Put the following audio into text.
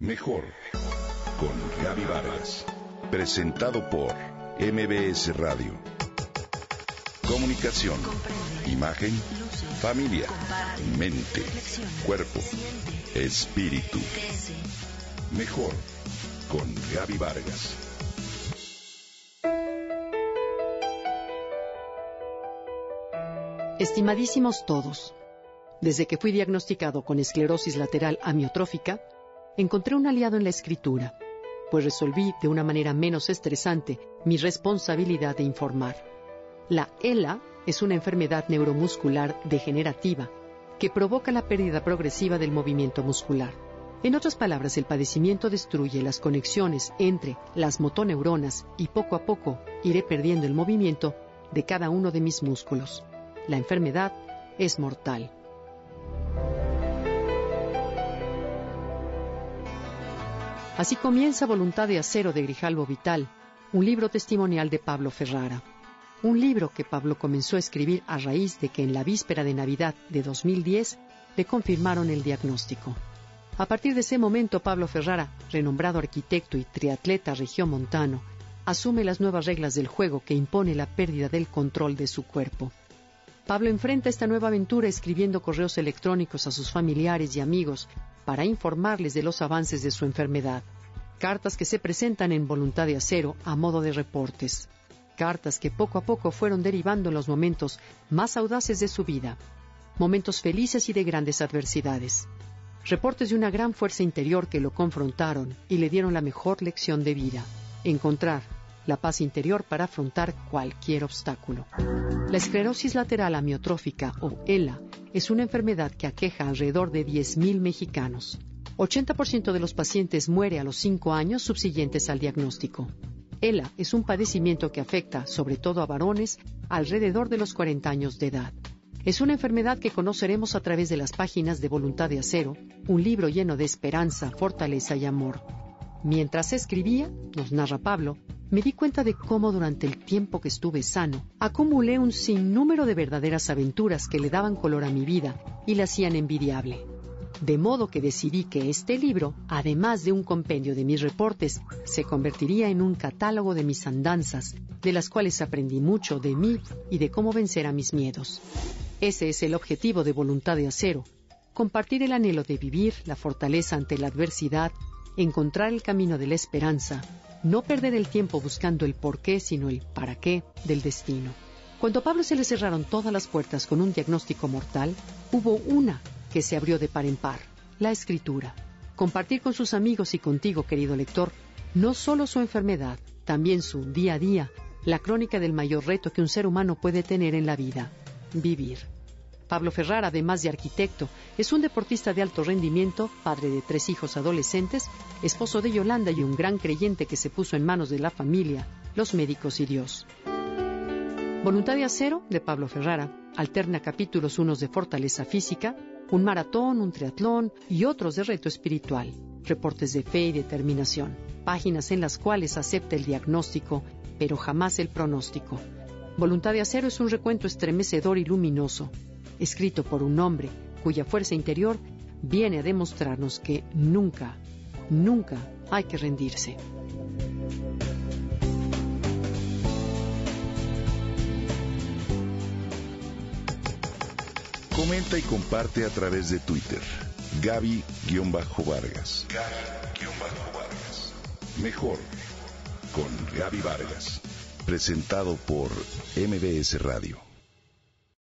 Mejor con Gaby Vargas. Presentado por MBS Radio. Comunicación, imagen, familia, mente, cuerpo, espíritu. Mejor con Gaby Vargas. Estimadísimos todos, desde que fui diagnosticado con esclerosis lateral amiotrófica, encontré un aliado en la escritura, pues resolví de una manera menos estresante mi responsabilidad de informar. La ELA es una enfermedad neuromuscular degenerativa que provoca la pérdida progresiva del movimiento muscular. En otras palabras, el padecimiento destruye las conexiones entre las motoneuronas y poco a poco iré perdiendo el movimiento de cada uno de mis músculos. La enfermedad es mortal. Así comienza Voluntad de Acero de Grijalvo Vital, un libro testimonial de Pablo Ferrara. Un libro que Pablo comenzó a escribir a raíz de que en la víspera de Navidad de 2010 le confirmaron el diagnóstico. A partir de ese momento, Pablo Ferrara, renombrado arquitecto y triatleta regiomontano, asume las nuevas reglas del juego que impone la pérdida del control de su cuerpo. Pablo enfrenta esta nueva aventura escribiendo correos electrónicos a sus familiares y amigos para informarles de los avances de su enfermedad. Cartas que se presentan en voluntad de acero a modo de reportes. Cartas que poco a poco fueron derivando en los momentos más audaces de su vida. Momentos felices y de grandes adversidades. Reportes de una gran fuerza interior que lo confrontaron y le dieron la mejor lección de vida. Encontrar la paz interior para afrontar cualquier obstáculo. La esclerosis lateral amiotrófica o ELA es una enfermedad que aqueja alrededor de 10.000 mexicanos. 80% de los pacientes muere a los 5 años subsiguientes al diagnóstico. ELA es un padecimiento que afecta sobre todo a varones alrededor de los 40 años de edad. Es una enfermedad que conoceremos a través de las páginas de Voluntad de Acero, un libro lleno de esperanza, fortaleza y amor. Mientras escribía, nos narra Pablo, me di cuenta de cómo durante el tiempo que estuve sano, acumulé un sinnúmero de verdaderas aventuras que le daban color a mi vida y la hacían envidiable. De modo que decidí que este libro, además de un compendio de mis reportes, se convertiría en un catálogo de mis andanzas, de las cuales aprendí mucho de mí y de cómo vencer a mis miedos. Ese es el objetivo de Voluntad de Acero, compartir el anhelo de vivir, la fortaleza ante la adversidad, encontrar el camino de la esperanza, no perder el tiempo buscando el por qué, sino el para qué del destino. Cuando a Pablo se le cerraron todas las puertas con un diagnóstico mortal, hubo una que se abrió de par en par, la escritura. Compartir con sus amigos y contigo, querido lector, no solo su enfermedad, también su día a día, la crónica del mayor reto que un ser humano puede tener en la vida, vivir. Pablo Ferrar, además de arquitecto, es un deportista de alto rendimiento, padre de tres hijos adolescentes, esposo de Yolanda y un gran creyente que se puso en manos de la familia, los médicos y Dios. Voluntad de Acero, de Pablo Ferrara, alterna capítulos unos de fortaleza física, un maratón, un triatlón y otros de reto espiritual, reportes de fe y determinación, páginas en las cuales acepta el diagnóstico, pero jamás el pronóstico. Voluntad de Acero es un recuento estremecedor y luminoso, escrito por un hombre cuya fuerza interior viene a demostrarnos que nunca, nunca hay que rendirse. Comenta y comparte a través de Twitter. Gaby-Vargas. Gaby-Vargas. Mejor con Gaby Vargas. Presentado por MBS Radio.